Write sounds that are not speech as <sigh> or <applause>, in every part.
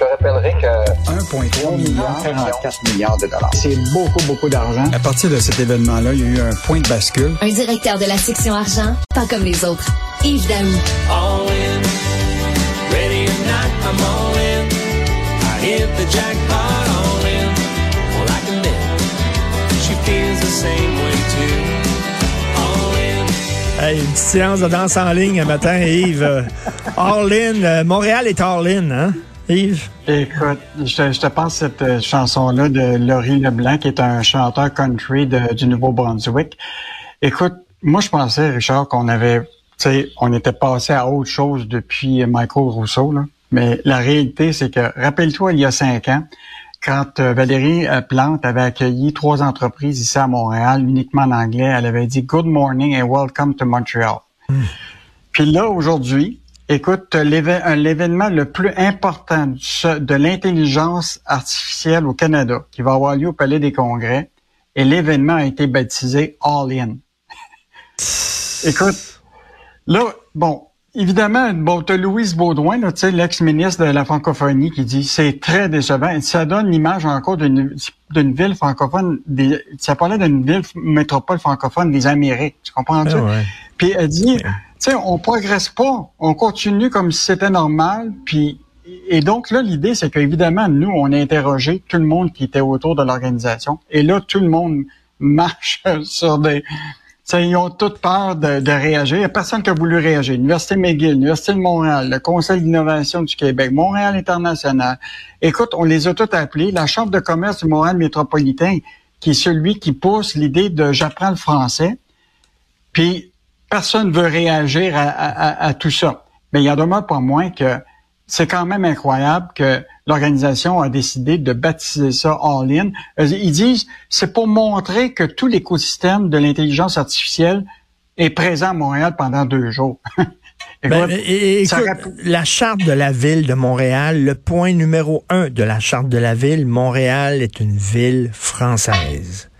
Je te rappellerai que 1,3 milliard, 44 milliards de dollars. C'est beaucoup, beaucoup d'argent. À partir de cet événement-là, il y a eu un point de bascule. Un directeur de la section argent, pas comme les autres. Yves Daou. All in, ready or not, I'm all in. I hit the jackpot, all in. Well, I can bet she feels the same way too. All in. Hey, une petite séance de danse en ligne un matin, Yves. Euh, all in. euh, Montréal est all in, hein, Yves? Écoute, je te, je te passe cette euh, chanson-là de Laurie Leblanc, qui est un chanteur country de- du Nouveau-Brunswick. Écoute, moi, je pensais, Richard, qu'on avait, tu sais, on était passé à autre chose depuis Michael Rousseau, là. Mais la réalité, c'est que, rappelle-toi, il y a cinq ans, quand euh, Valérie euh, Plante avait accueilli trois entreprises ici à Montréal, uniquement en anglais, elle avait dit Good morning and welcome to Montreal. Puis là, aujourd'hui, écoute, l'événement le plus important de l'intelligence artificielle au Canada, qui va avoir lieu au Palais des Congrès, et l'événement a été baptisé All In. <laughs> Écoute, là, bon, évidemment, bon, t'as Louise Baudouin, tu sais, l'ex-ministre de la francophonie, qui dit c'est très décevant. Ça donne l'image encore d'une ville francophone, des, ça parlait d'une ville métropole francophone des Amériques. Tu comprends? Ah ouais. Puis elle dit, sais, on progresse pas, on continue comme si c'était normal, puis et donc là, l'idée, c'est qu'évidemment, nous, on a interrogé tout le monde qui était autour de l'organisation, et là, tout le monde <laughs> marche sur des... tu sais, ils ont toutes peur de, de réagir. Il n'y a personne qui a voulu réagir. L'Université McGill, l'Université de Montréal, le Conseil d'innovation du Québec, Montréal International. Écoute, on les a tous appelés. La Chambre de commerce du Montréal métropolitain, qui est celui qui pousse l'idée de j'apprends le français. Puis personne veut réagir à, à- à- à tout ça. Mais il y en demeure pas moins que c'est quand même incroyable que l'organisation a décidé de baptiser ça All In. Euh, Ils disent c'est pour montrer que tout l'écosystème de l'intelligence artificielle est présent à Montréal pendant deux jours. <laughs> Ben, et- écoute, la charte de la ville de Montréal, le point numéro un de la charte de la ville, Montréal est une ville française.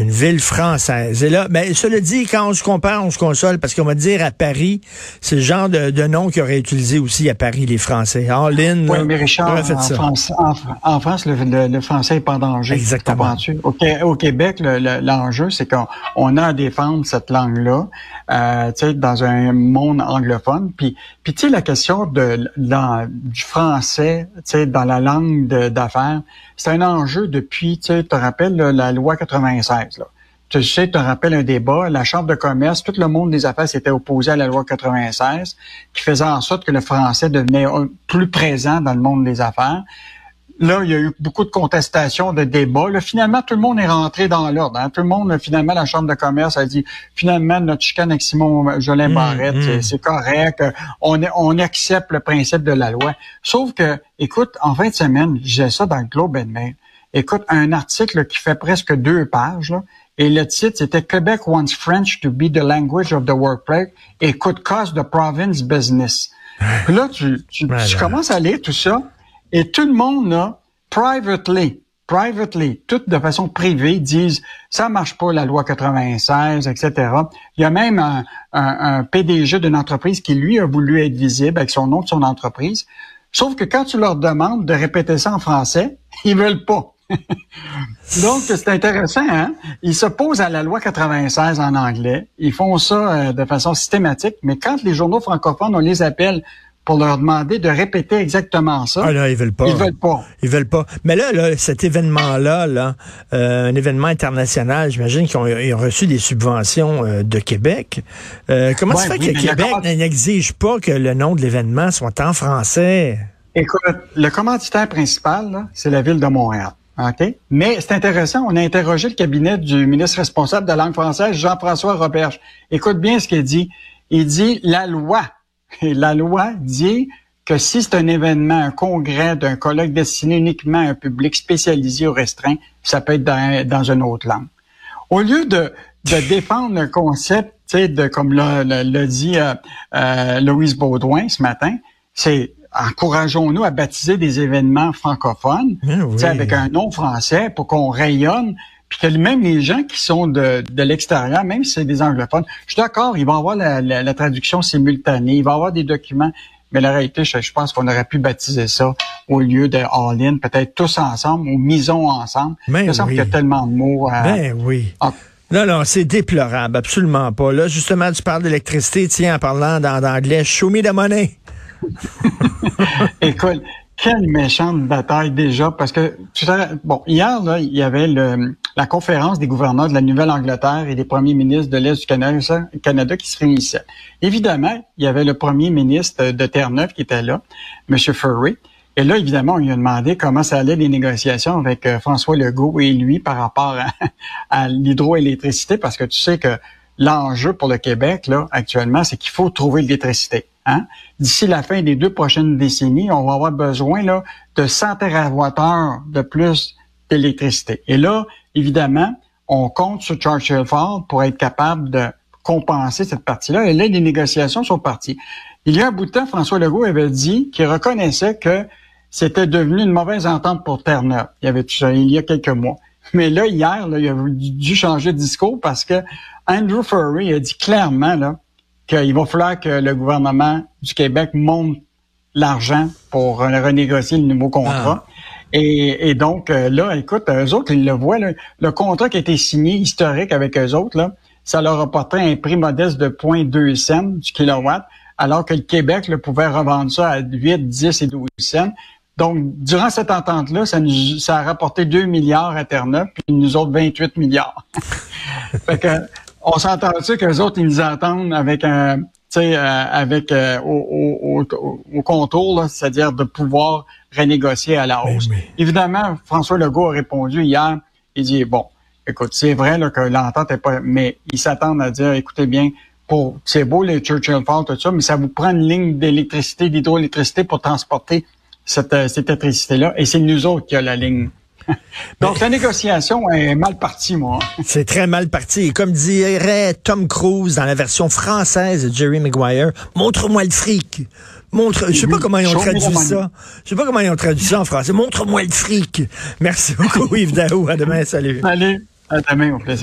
Une ville française. Et là, ben, cela dit, quand on se compare, on se console, parce qu'on va dire à Paris, c'est le genre de, de nom qu'ils auraient utilisé aussi à Paris, les Français. In, Oui, mais Richard, en ça. France, en, en France le, le- le français n'est pas en danger. Exactement. Au, Qué- au Québec, le- le- l'enjeu, c'est qu'on on a à défendre cette langue-là euh, tu sais, dans un monde anglophone. Puis, puis tu sais, la question de, du français tu sais, dans la langue d'affaires, c'est un enjeu depuis, tu te rappelles là, la loi 96. Là. Tu sais, tu te rappelles un débat, la Chambre de commerce, tout le monde des affaires s'était opposé à la loi 96, qui faisait en sorte que le français devenait plus présent dans le monde des affaires. Là, il y a eu beaucoup de contestations, de débats. Là, finalement, tout le monde est rentré dans l'ordre. hein. Tout le monde, finalement, la Chambre de commerce a dit, finalement, notre chicane avec Simon Jolin Mmh, Barrette, mmh. c'est- c'est correct. On, est- on accepte le principe de la loi. Sauf que, écoute, en fin de semaine, j'ai ça dans le Globe and Mail. Écoute, un article qui fait presque deux pages, là, et le titre, c'était Quebec wants French to be the language of the workplace et could cause the province business. <laughs> Puis là, tu, tu, tu commences à lire tout ça, et tout le monde, là, privately, privately, tout de façon privée, disent ça marche pas la loi 96, etc. Il y a même un, un- un PDG d'une entreprise qui lui a voulu être visible avec son nom de son entreprise. Sauf que quand tu leur demandes de répéter ça en français, <laughs> ils veulent pas. <laughs> Donc, c'est intéressant, hein? Ils s'opposent à la loi 96 en anglais. Ils font ça euh, de façon systématique, mais quand les journaux francophones, on les appelle pour leur demander de répéter exactement ça, Ah là, ils veulent pas. ils veulent pas. Ils veulent pas. Mais là, là cet événement-là, là, euh, un événement international, j'imagine qu'ils ont, ont reçu des subventions euh, de Québec. Euh, comment Ouais, ça fait oui, que le Québec n'exige pas que le nom de l'événement soit en français? Écoute, le commanditaire principal, là, c'est la ville de Montréal. OK? Mais c'est intéressant, on a interrogé le cabinet du ministre responsable de la langue française, Jean-François Roberge. Écoute bien ce qu'il dit. Il dit la loi. La loi dit que si c'est un événement, un congrès d'un colloque destiné uniquement à un public spécialisé ou restreint, ça peut être dans, une autre langue. Au lieu de, défendre le concept, de comme l'a dit euh, euh, Louise Baudouin ce matin, c'est encourageons-nous à baptiser des événements francophones, Ah oui. avec un nom français pour qu'on rayonne, puis que même les gens qui sont de, de l'extérieur, même si c'est des anglophones, je suis d'accord, il va y avoir la, la- la traduction simultanée, il va y avoir des documents, Mais la réalité, je, je pense qu'on aurait pu baptiser ça au lieu de all-in, peut-être tous ensemble ou misons ensemble. Ben Il me semble oui. qu'il y a tellement de mots. à- Ben oui. Ah. Non, non, c'est déplorable, absolument pas. Là, justement, tu parles d'électricité, tiens, en parlant d'anglais, show me the money. <laughs> Écoute, quelle méchante bataille déjà, parce que tu sais, bon, hier, là, il y avait le, la conférence des gouverneurs de la Nouvelle-Angleterre et des premiers ministres de l'Est du Canada, qui se réunissaient. Évidemment, il y avait le premier ministre de Terre-Neuve qui était là, M. Furry. Et là, évidemment, on lui a demandé comment ça allait les négociations avec euh, François Legault et lui par rapport à l'hydroélectricité, parce que tu sais que l'enjeu pour le Québec, là, actuellement, c'est qu'il faut trouver l'électricité. Hein? D'ici la fin des deux prochaines décennies, on va avoir besoin là, de 100 TWh de plus d'électricité. Et là, évidemment, on compte sur Churchill Falls pour être capable de compenser cette partie-là. Et là, les négociations sont parties. Il y a un bout de temps, François Legault avait dit qu'il reconnaissait que c'était devenu une mauvaise entente pour Terre-Neuve. Il y avait tout ça, il y a quelques mois. Mais là, hier, là, il a dû changer de discours parce que Andrew Furry a dit clairement là, qu'il va falloir que le gouvernement du Québec monte l'argent pour renégocier le nouveau contrat. Et, et donc, euh, là, écoute, eux autres, ils le voient, là, le contrat qui a été signé historique avec eux autres, là, ça leur apportait un prix modeste de 0.2 cents du kilowatt, alors que le Québec là, pouvait revendre ça à 8, 10 et 12 cents. Donc, durant cette entente-là, ça, nous, ça a rapporté 2 milliards à Terre-Neuve, puis nous autres 28 milliards. <laughs> fait que, on s'entend-tu qu'eux autres, ils nous entendent avec un, tu sais, euh, avec euh, au, au, au, au contour, là, c'est-à-dire de pouvoir renégocier à la hausse. oui. Évidemment, François Legault a répondu hier, il dit, bon, écoute, c'est vrai là, que l'entente est pas, mais ils s'attendent à dire, écoutez bien, pour, c'est beau les Churchill Falls, tout ça, mais ça vous prend une ligne d'électricité, d'hydroélectricité pour transporter cette, euh, cette électricité-là, et c'est nous autres qui a la ligne. <laughs> Donc, la négociation est mal partie, moi. C'est très mal parti. Et comme dirait Tom Cruise dans la version française de Jerry Maguire, montre-moi le fric. Montre, je sais pas comment ils ont traduit ça. Je sais pas comment ils ont traduit ça en français. Montre-moi le fric. Merci beaucoup, Yves Daou. À demain. Salut. Allez, à demain, au plaisir.